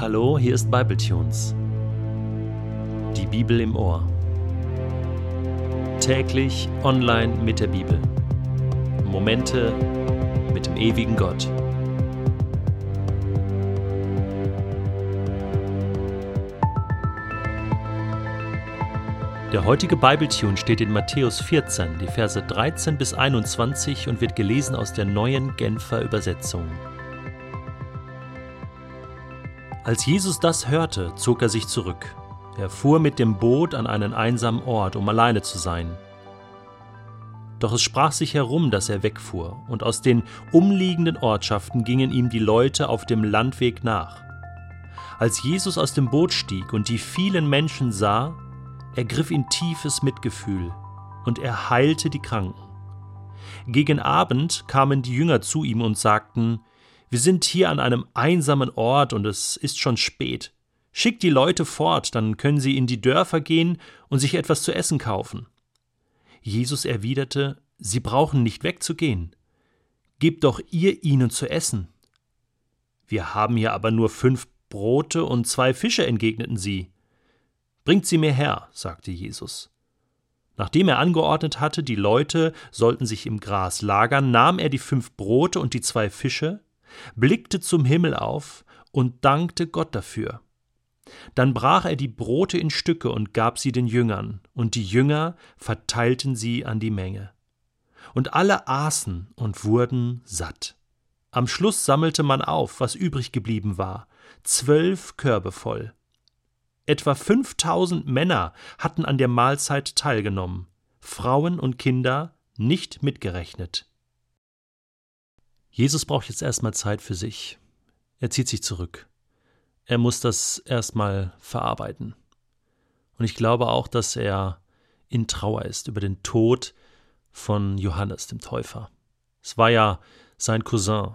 Hallo, hier ist Bibletunes. Die Bibel im Ohr. Täglich online mit der Bibel. Momente mit dem ewigen Gott. Der heutige Bibletune steht in Matthäus 14, die Verse 13 bis 21 und wird gelesen aus der neuen Genfer Übersetzung. Als Jesus das hörte, zog er sich zurück. Er fuhr mit dem Boot an einen einsamen Ort, um alleine zu sein. Doch es sprach sich herum, dass er wegfuhr, und aus den umliegenden Ortschaften gingen ihm die Leute auf dem Landweg nach. Als Jesus aus dem Boot stieg und die vielen Menschen sah, ergriff ihn tiefes Mitgefühl, und er heilte die Kranken. Gegen Abend kamen die Jünger zu ihm und sagten, wir sind hier an einem einsamen Ort und es ist schon spät. Schickt die Leute fort, dann können sie in die Dörfer gehen und sich etwas zu essen kaufen. Jesus erwiderte, Sie brauchen nicht wegzugehen. Gebt doch ihr ihnen zu essen. Wir haben hier aber nur fünf Brote und zwei Fische, entgegneten sie. Bringt sie mir her, sagte Jesus. Nachdem er angeordnet hatte, die Leute sollten sich im Gras lagern, nahm er die fünf Brote und die zwei Fische, blickte zum Himmel auf und dankte Gott dafür. Dann brach er die Brote in Stücke und gab sie den Jüngern, und die Jünger verteilten sie an die Menge. Und alle aßen und wurden satt. Am Schluss sammelte man auf, was übrig geblieben war, zwölf Körbe voll. Etwa fünftausend Männer hatten an der Mahlzeit teilgenommen, Frauen und Kinder nicht mitgerechnet. Jesus braucht jetzt erstmal Zeit für sich. Er zieht sich zurück. Er muss das erstmal verarbeiten. Und ich glaube auch, dass er in Trauer ist über den Tod von Johannes dem Täufer. Es war ja sein Cousin.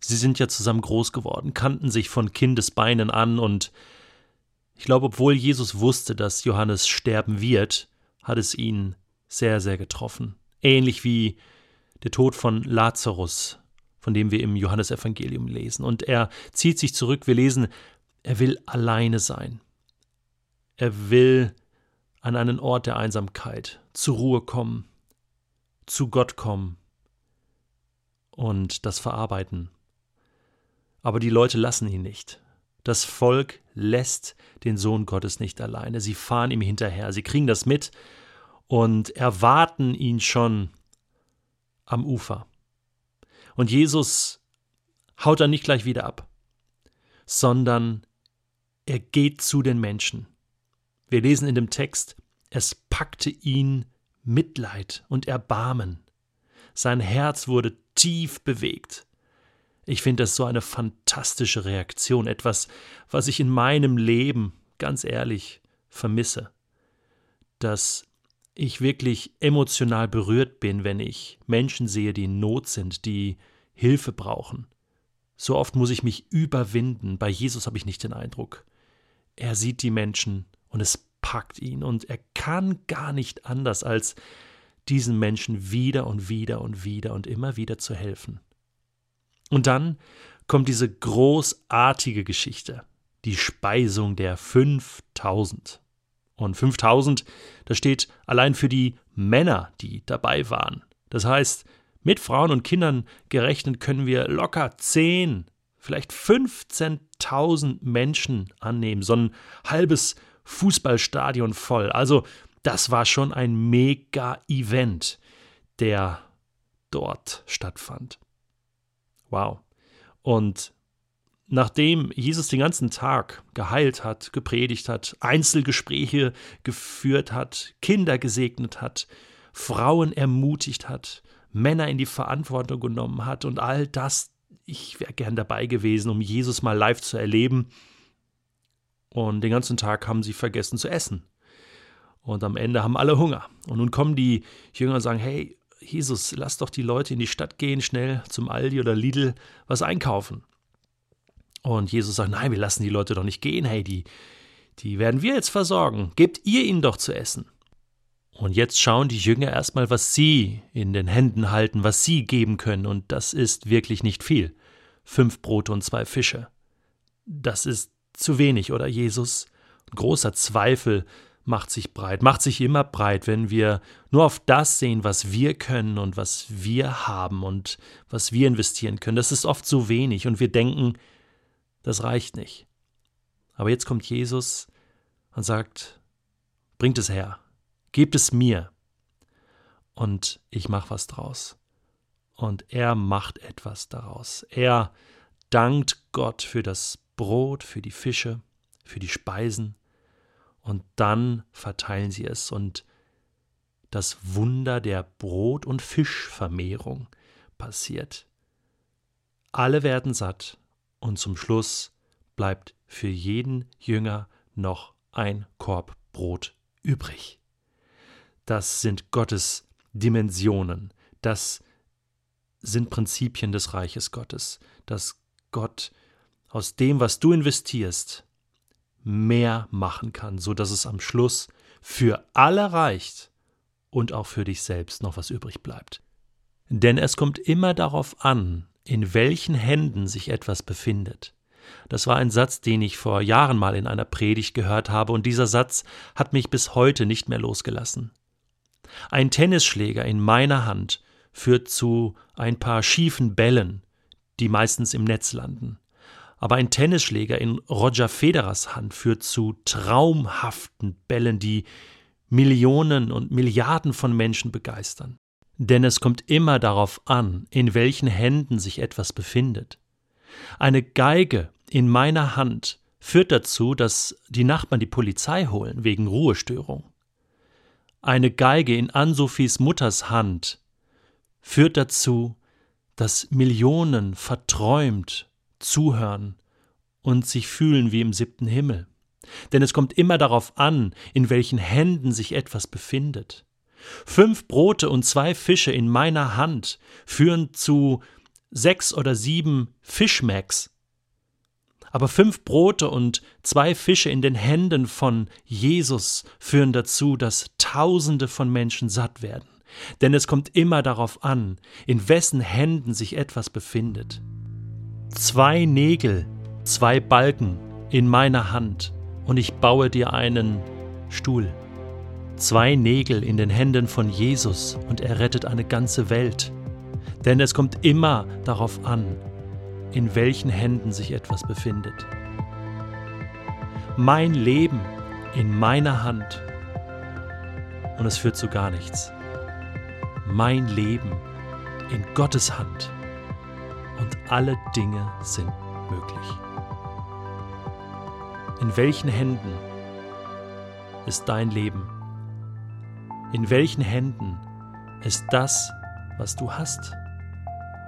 Sie sind ja zusammen groß geworden, kannten sich von Kindesbeinen an und ich glaube, obwohl Jesus wusste, dass Johannes sterben wird, hat es ihn sehr, sehr getroffen. Ähnlich wie der Tod von Lazarus von dem wir im Johannesevangelium lesen. Und er zieht sich zurück. Wir lesen, er will alleine sein. Er will an einen Ort der Einsamkeit zur Ruhe kommen, zu Gott kommen und das verarbeiten. Aber die Leute lassen ihn nicht. Das Volk lässt den Sohn Gottes nicht alleine. Sie fahren ihm hinterher, sie kriegen das mit und erwarten ihn schon am Ufer. Und Jesus haut dann nicht gleich wieder ab, sondern er geht zu den Menschen. Wir lesen in dem Text, es packte ihn Mitleid und Erbarmen. Sein Herz wurde tief bewegt. Ich finde das so eine fantastische Reaktion, etwas, was ich in meinem Leben, ganz ehrlich, vermisse. Dass ich wirklich emotional berührt bin, wenn ich Menschen sehe, die in Not sind, die Hilfe brauchen. So oft muss ich mich überwinden. Bei Jesus habe ich nicht den Eindruck. Er sieht die Menschen und es packt ihn und er kann gar nicht anders, als diesen Menschen wieder und wieder und wieder und immer wieder zu helfen. Und dann kommt diese großartige Geschichte, die Speisung der 5000. Und 5000, das steht allein für die Männer, die dabei waren. Das heißt, mit Frauen und Kindern gerechnet können wir locker 10, vielleicht 15.000 Menschen annehmen. So ein halbes Fußballstadion voll. Also, das war schon ein Mega-Event, der dort stattfand. Wow. Und nachdem Jesus den ganzen Tag geheilt hat, gepredigt hat, Einzelgespräche geführt hat, Kinder gesegnet hat, Frauen ermutigt hat, Männer in die Verantwortung genommen hat und all das, ich wäre gern dabei gewesen, um Jesus mal live zu erleben. Und den ganzen Tag haben sie vergessen zu essen. Und am Ende haben alle Hunger. Und nun kommen die Jünger und sagen, hey, Jesus, lass doch die Leute in die Stadt gehen, schnell zum Aldi oder Lidl was einkaufen. Und Jesus sagt, nein, wir lassen die Leute doch nicht gehen, hey, die, die werden wir jetzt versorgen. Gebt ihr ihnen doch zu essen. Und jetzt schauen die Jünger erstmal, was sie in den Händen halten, was sie geben können, und das ist wirklich nicht viel. Fünf Brote und zwei Fische. Das ist zu wenig, oder Jesus? großer Zweifel macht sich breit, macht sich immer breit, wenn wir nur auf das sehen, was wir können und was wir haben und was wir investieren können. Das ist oft so wenig und wir denken, das reicht nicht. Aber jetzt kommt Jesus und sagt, bringt es her, gebt es mir und ich mache was draus. Und er macht etwas daraus. Er dankt Gott für das Brot, für die Fische, für die Speisen und dann verteilen sie es und das Wunder der Brot- und Fischvermehrung passiert. Alle werden satt und zum Schluss bleibt für jeden Jünger noch ein Korb Brot übrig. Das sind Gottes Dimensionen, das sind Prinzipien des Reiches Gottes, dass Gott aus dem, was du investierst, mehr machen kann, so dass es am Schluss für alle reicht und auch für dich selbst noch was übrig bleibt. Denn es kommt immer darauf an, in welchen Händen sich etwas befindet. Das war ein Satz, den ich vor Jahren mal in einer Predigt gehört habe, und dieser Satz hat mich bis heute nicht mehr losgelassen. Ein Tennisschläger in meiner Hand führt zu ein paar schiefen Bällen, die meistens im Netz landen aber ein Tennisschläger in Roger Federers Hand führt zu traumhaften Bällen, die Millionen und Milliarden von Menschen begeistern. Denn es kommt immer darauf an, in welchen Händen sich etwas befindet. Eine Geige in meiner Hand führt dazu, dass die Nachbarn die Polizei holen wegen Ruhestörung. Eine Geige in Ansofis Mutters Hand führt dazu, dass Millionen verträumt zuhören und sich fühlen wie im siebten Himmel. Denn es kommt immer darauf an, in welchen Händen sich etwas befindet. Fünf Brote und zwei Fische in meiner Hand führen zu sechs oder sieben Fischmacks. Aber fünf Brote und zwei Fische in den Händen von Jesus führen dazu, dass Tausende von Menschen satt werden. Denn es kommt immer darauf an, in wessen Händen sich etwas befindet zwei Nägel, zwei Balken in meiner Hand, und ich baue dir einen Stuhl. Zwei Nägel in den Händen von Jesus, und er rettet eine ganze Welt. Denn es kommt immer darauf an, in welchen Händen sich etwas befindet. Mein Leben in meiner Hand und es führt zu gar nichts. Mein Leben in Gottes Hand und alle Dinge sind möglich. In welchen Händen ist dein Leben? In welchen Händen ist das, was du hast,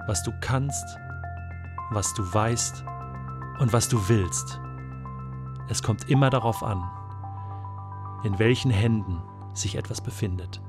was du kannst, was du weißt und was du willst? Es kommt immer darauf an, in welchen Händen sich etwas befindet.